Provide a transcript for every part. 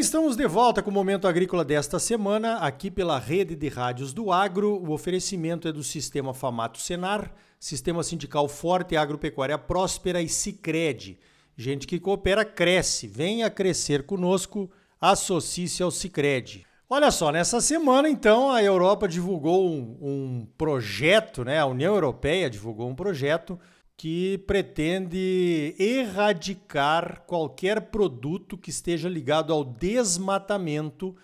estamos de volta com o Momento Agrícola desta semana, aqui pela rede de rádios do Agro. O oferecimento é do Sistema Famato Senar, Sistema Sindical Forte, Agropecuária Próspera e Cicred. Gente que coopera cresce. Venha crescer conosco, associe-se ao Cicred. Olha só, nessa semana, então, a Europa divulgou um, um projeto, né? A União Europeia divulgou um projeto que pretende erradicar qualquer produto que esteja ligado ao desmatamento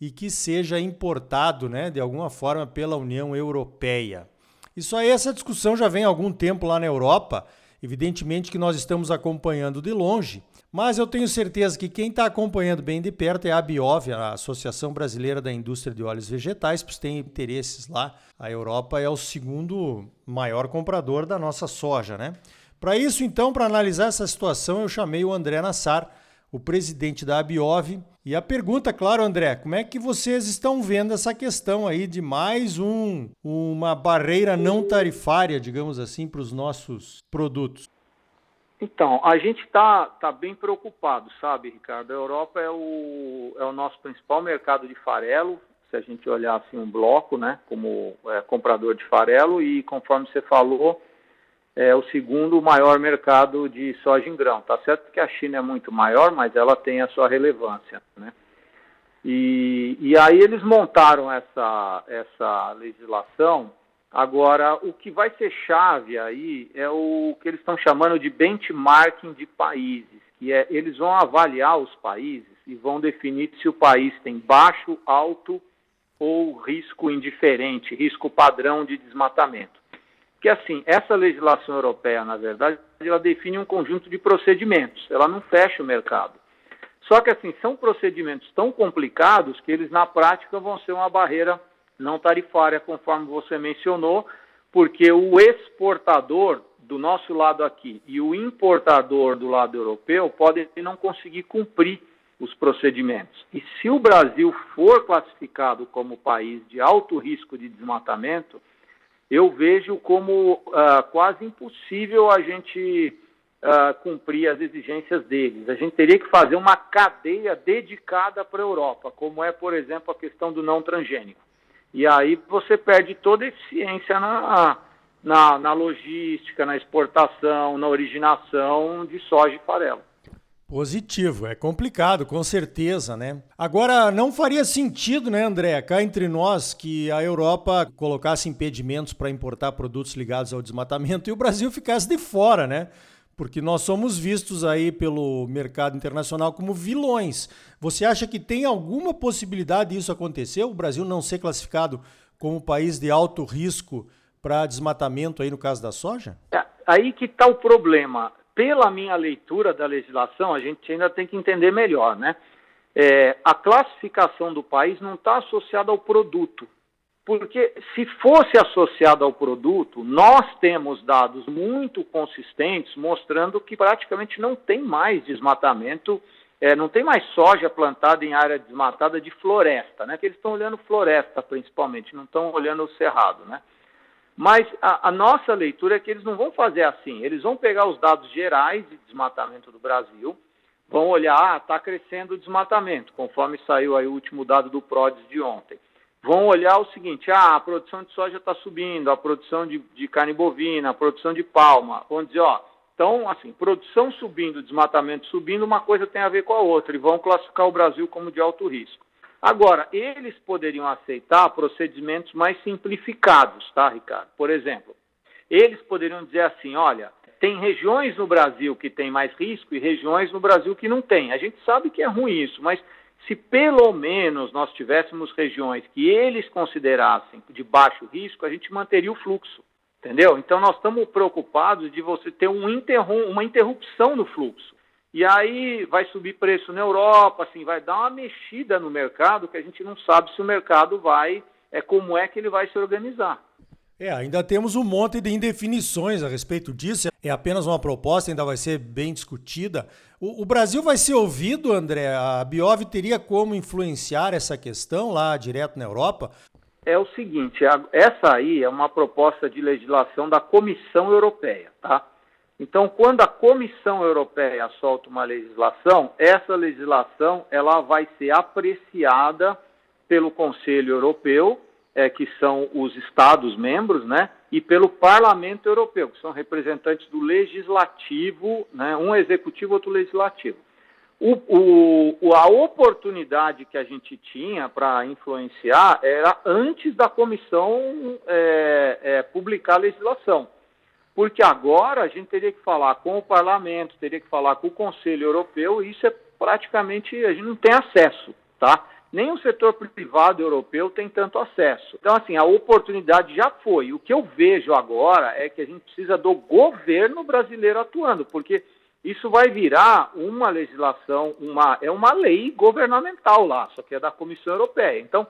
e que seja importado, né, de alguma forma pela União Europeia. Isso aí, essa discussão já vem há algum tempo lá na Europa. Evidentemente que nós estamos acompanhando de longe, mas eu tenho certeza que quem está acompanhando bem de perto é a Biov, a Associação Brasileira da Indústria de Óleos Vegetais, pois tem interesses lá. A Europa é o segundo maior comprador da nossa soja, né? Para isso, então, para analisar essa situação, eu chamei o André Nassar, o presidente da Abiov. E a pergunta, claro, André, como é que vocês estão vendo essa questão aí de mais um, uma barreira não tarifária, digamos assim, para os nossos produtos? Então, a gente está tá bem preocupado, sabe, Ricardo? A Europa é o, é o nosso principal mercado de farelo, se a gente olhar assim um bloco, né, como é, comprador de farelo, e conforme você falou, é o segundo maior mercado de soja em grão. Tá certo que a China é muito maior, mas ela tem a sua relevância, né? E, e aí eles montaram essa, essa legislação Agora, o que vai ser chave aí é o que eles estão chamando de benchmarking de países, que é eles vão avaliar os países e vão definir se o país tem baixo, alto ou risco indiferente, risco padrão de desmatamento. Que assim, essa legislação europeia, na verdade, ela define um conjunto de procedimentos, ela não fecha o mercado. Só que assim, são procedimentos tão complicados que eles na prática vão ser uma barreira não tarifária, conforme você mencionou, porque o exportador do nosso lado aqui e o importador do lado europeu podem não conseguir cumprir os procedimentos. E se o Brasil for classificado como país de alto risco de desmatamento, eu vejo como uh, quase impossível a gente uh, cumprir as exigências deles. A gente teria que fazer uma cadeia dedicada para a Europa, como é, por exemplo, a questão do não transgênico. E aí você perde toda a eficiência na, na, na logística, na exportação, na originação de soja e farelo. Positivo, é complicado, com certeza, né? Agora, não faria sentido, né, André, cá entre nós, que a Europa colocasse impedimentos para importar produtos ligados ao desmatamento e o Brasil ficasse de fora, né? porque nós somos vistos aí pelo mercado internacional como vilões. Você acha que tem alguma possibilidade disso acontecer? O Brasil não ser classificado como país de alto risco para desmatamento aí no caso da soja? É, aí que está o problema. Pela minha leitura da legislação, a gente ainda tem que entender melhor, né? É, a classificação do país não está associada ao produto. Porque se fosse associado ao produto, nós temos dados muito consistentes mostrando que praticamente não tem mais desmatamento, é, não tem mais soja plantada em área desmatada de floresta, né? Que eles estão olhando floresta principalmente, não estão olhando o cerrado, né? Mas a, a, nossa leitura é que eles não vão fazer assim. Eles vão pegar os dados gerais de desmatamento do Brasil, vão olhar, ah, está crescendo o desmatamento, conforme saiu aí o último dado do PRODES de ontem vão olhar o seguinte: ah, a produção de soja está subindo, a produção de, de, carne bovina, a produção de palma. Vão dizer, ó, então, assim, produção subindo, desmatamento subindo, uma coisa tem a ver com a outra, e vão classificar o Brasil como de alto risco. Agora, eles poderiam aceitar procedimentos mais simplificados, tá, Ricardo? Por exemplo, eles poderiam dizer assim: olha, tem regiões no Brasil que tem mais risco e regiões no Brasil que não tem. A gente sabe que é ruim isso, mas se pelo menos nós tivéssemos regiões que eles considerassem de baixo risco, a gente manteria o fluxo, entendeu? Então nós estamos preocupados de você ter um interrom uma interrupção no fluxo. E aí vai subir preço na Europa, assim, vai dar uma mexida no mercado que a gente não sabe se o mercado vai, é como é que ele vai se organizar. É, ainda temos um monte de indefinições a respeito disso. É apenas uma proposta, ainda vai ser bem discutida. O, o Brasil vai ser ouvido, André? A Biov teria como influenciar essa questão lá direto na Europa? É o seguinte, essa aí é uma proposta de legislação da Comissão Europeia, tá? Então, quando a Comissão Europeia solta uma legislação, essa legislação ela vai ser apreciada pelo Conselho Europeu, é, que são os Estados membros, né, e pelo Parlamento Europeu, que são representantes do legislativo, né, um executivo, outro legislativo. O, o, a oportunidade que a gente tinha para influenciar era antes da comissão é, é, publicar a legislação porque agora a gente teria que falar com o parlamento, teria que falar com o Conselho Europeu, e isso é praticamente, a gente não tem acesso, tá? Nem o setor privado europeu tem tanto acesso. Então, assim, a oportunidade já foi. O que eu vejo agora é que a gente precisa do governo brasileiro atuando, porque isso vai virar uma legislação, uma, é uma lei governamental lá, só que é da Comissão Europeia. Então,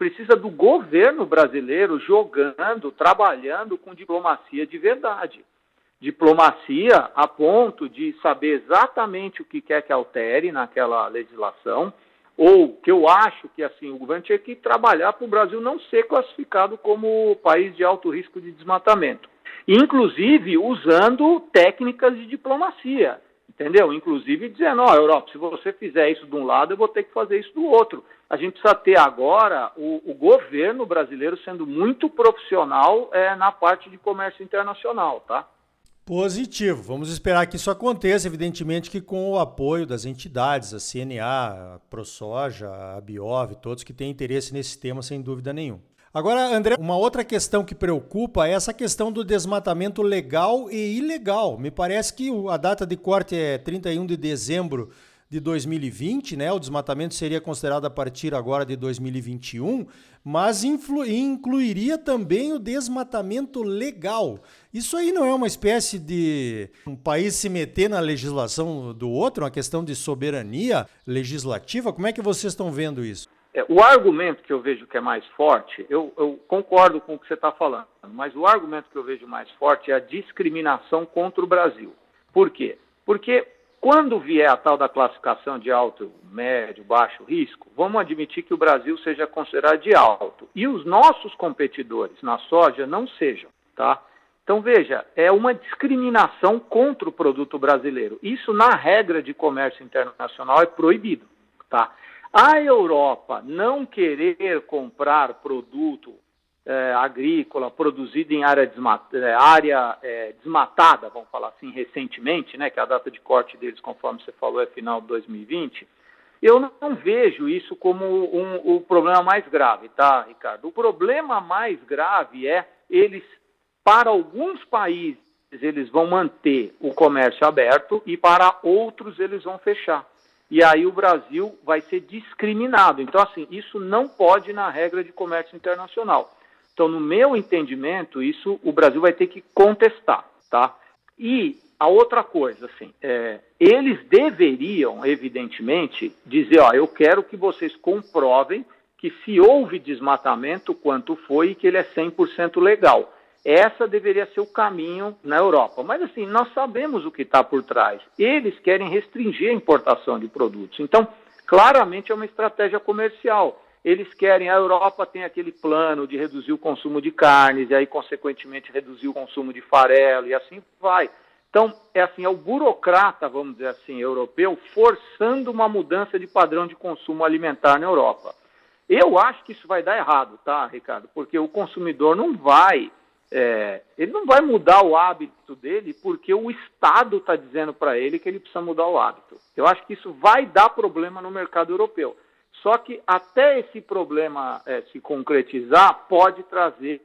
precisa do governo brasileiro jogando, trabalhando com diplomacia de verdade. Diplomacia a ponto de saber exatamente o que quer que altere naquela legislação, ou que eu acho que assim o governo tinha que trabalhar para o Brasil não ser classificado como país de alto risco de desmatamento. Inclusive usando técnicas de diplomacia, entendeu? Inclusive dizendo, ó, oh, Europa, se você fizer isso de um lado, eu vou ter que fazer isso do outro a gente precisa ter agora o, o governo brasileiro sendo muito profissional é, na parte de comércio internacional, tá? Positivo. Vamos esperar que isso aconteça, evidentemente que com o apoio das entidades, a CNA, a ProSoja, a Biov, todos que têm interesse nesse tema, sem dúvida nenhuma. Agora, André, uma outra questão que preocupa é essa questão do desmatamento legal e ilegal. Me parece que a data de corte é 31 de dezembro de 2020, né? O desmatamento seria considerado a partir agora de 2021, mas incluiria também o desmatamento legal. Isso aí não é uma espécie de um país se meter na legislação do outro, uma questão de soberania legislativa? Como é que vocês estão vendo isso? É, o argumento que eu vejo que é mais forte, eu, eu concordo com o que você está falando, mas o argumento que eu vejo mais forte é a discriminação contra o Brasil. Por quê? Porque quando vier a tal da classificação de alto, médio, baixo risco, vamos admitir que o Brasil seja considerado de alto e os nossos competidores na soja não sejam, tá? Então veja, é uma discriminação contra o produto brasileiro. Isso na regra de comércio internacional é proibido, tá? A Europa não querer comprar produto é, agrícola produzida em área, desmat é, área é, desmatada, vamos falar assim, recentemente, né, que a data de corte deles, conforme você falou, é final de 2020, eu não vejo isso como um, o problema mais grave, tá, Ricardo? O problema mais grave é eles, para alguns países, eles vão manter o comércio aberto e para outros eles vão fechar. E aí o Brasil vai ser discriminado. Então, assim, isso não pode na regra de comércio internacional. Então, no meu entendimento, isso o Brasil vai ter que contestar, tá? E a outra coisa, assim, é, eles deveriam, evidentemente, dizer, ó, eu quero que vocês comprovem que se houve desmatamento, quanto foi, e que ele é 100% legal. Essa deveria ser o caminho na Europa. Mas, assim, nós sabemos o que está por trás. Eles querem restringir a importação de produtos. Então, claramente é uma estratégia comercial eles querem, a Europa tem aquele plano de reduzir o consumo de carnes, e aí, consequentemente, reduzir o consumo de farelo, e assim vai. Então, é assim, é o burocrata, vamos dizer assim, europeu, forçando uma mudança de padrão de consumo alimentar na Europa. Eu acho que isso vai dar errado, tá, Ricardo? Porque o consumidor não vai, é, ele não vai mudar o hábito dele porque o Estado está dizendo para ele que ele precisa mudar o hábito. Eu acho que isso vai dar problema no mercado europeu. Só que até esse problema é, se concretizar, pode trazer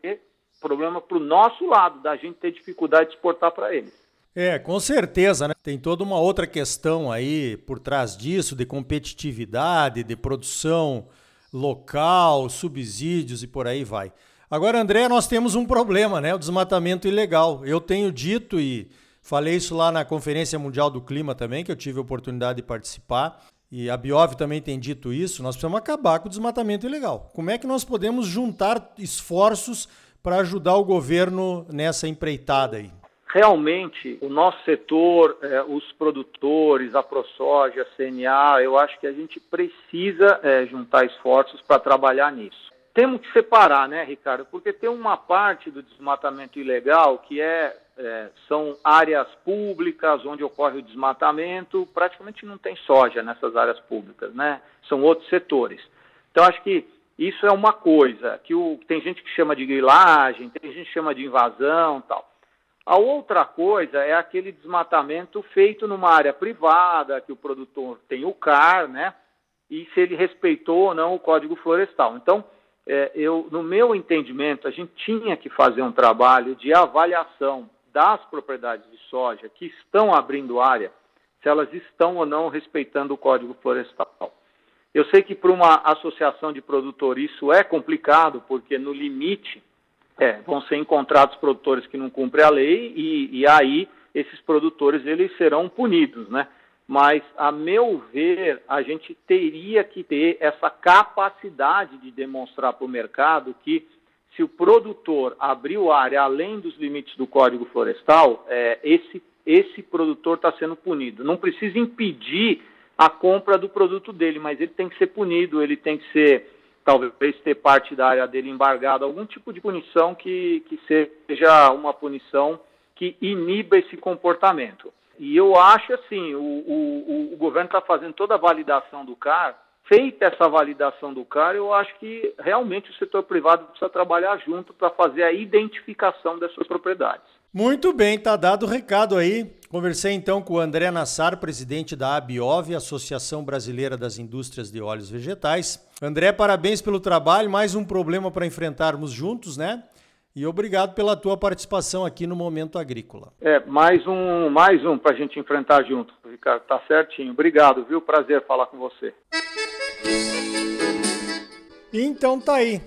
problema para o nosso lado, da gente ter dificuldade de exportar para eles. É, com certeza, né? Tem toda uma outra questão aí por trás disso, de competitividade, de produção local, subsídios e por aí vai. Agora, André, nós temos um problema, né? O desmatamento ilegal. Eu tenho dito e falei isso lá na Conferência Mundial do Clima também, que eu tive a oportunidade de participar e a Biov também tem dito isso, nós precisamos acabar com o desmatamento ilegal. Como é que nós podemos juntar esforços para ajudar o governo nessa empreitada aí? Realmente, o nosso setor, é, os produtores, a ProSoja, a CNA, eu acho que a gente precisa é, juntar esforços para trabalhar nisso. Temos que separar, né, Ricardo? Porque tem uma parte do desmatamento ilegal que é, é, são áreas públicas onde ocorre o desmatamento, praticamente não tem soja nessas áreas públicas, né? São outros setores. Então, acho que isso é uma coisa, que o, tem gente que chama de grilagem, tem gente que chama de invasão tal. A outra coisa é aquele desmatamento feito numa área privada, que o produtor tem o CAR, né? E se ele respeitou ou não o Código Florestal. Então, é, eu, no meu entendimento, a gente tinha que fazer um trabalho de avaliação das propriedades de soja que estão abrindo área, se elas estão ou não respeitando o Código Florestal. Eu sei que para uma associação de produtores isso é complicado, porque no limite é, vão ser encontrados produtores que não cumprem a lei e, e aí esses produtores eles serão punidos, né? Mas, a meu ver, a gente teria que ter essa capacidade de demonstrar para o mercado que se o produtor abriu área além dos limites do Código Florestal, é, esse, esse produtor está sendo punido. Não precisa impedir a compra do produto dele, mas ele tem que ser punido, ele tem que ser, talvez, ter parte da área dele embargada, algum tipo de punição que, que seja uma punição que iniba esse comportamento. E eu acho assim, o, o, o governo está fazendo toda a validação do CAR, feita essa validação do CAR, eu acho que realmente o setor privado precisa trabalhar junto para fazer a identificação dessas propriedades. Muito bem, tá dado o recado aí. Conversei então com o André Nassar, presidente da ABIOV, Associação Brasileira das Indústrias de Óleos Vegetais. André, parabéns pelo trabalho, mais um problema para enfrentarmos juntos, né? E obrigado pela tua participação aqui no Momento Agrícola. É, mais um, mais um para a gente enfrentar junto, Ricardo. Tá certinho. Obrigado, viu? Prazer falar com você. Então tá aí.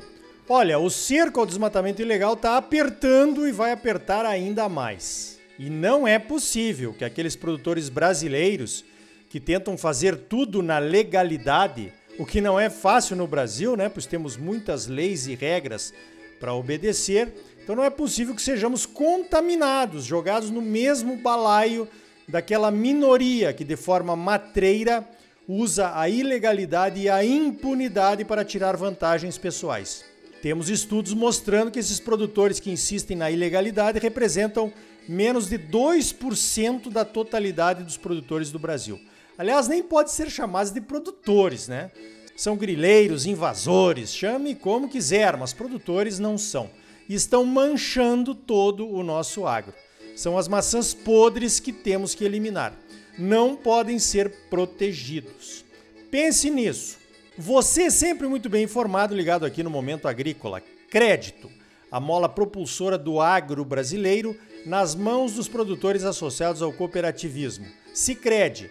Olha, o cerco ao desmatamento ilegal está apertando e vai apertar ainda mais. E não é possível que aqueles produtores brasileiros que tentam fazer tudo na legalidade, o que não é fácil no Brasil, né? Pois temos muitas leis e regras para obedecer. Então não é possível que sejamos contaminados, jogados no mesmo balaio daquela minoria que de forma matreira usa a ilegalidade e a impunidade para tirar vantagens pessoais. Temos estudos mostrando que esses produtores que insistem na ilegalidade representam menos de 2% da totalidade dos produtores do Brasil. Aliás, nem pode ser chamados de produtores, né? São grileiros, invasores, chame como quiser, mas produtores não são. E estão manchando todo o nosso agro. São as maçãs podres que temos que eliminar. Não podem ser protegidos. Pense nisso. Você é sempre muito bem informado, ligado aqui no Momento Agrícola. Crédito, a mola propulsora do agro brasileiro nas mãos dos produtores associados ao cooperativismo. Sicredi,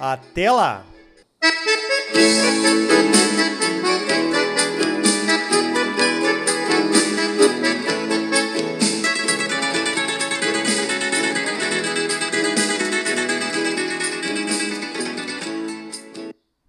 Até lá!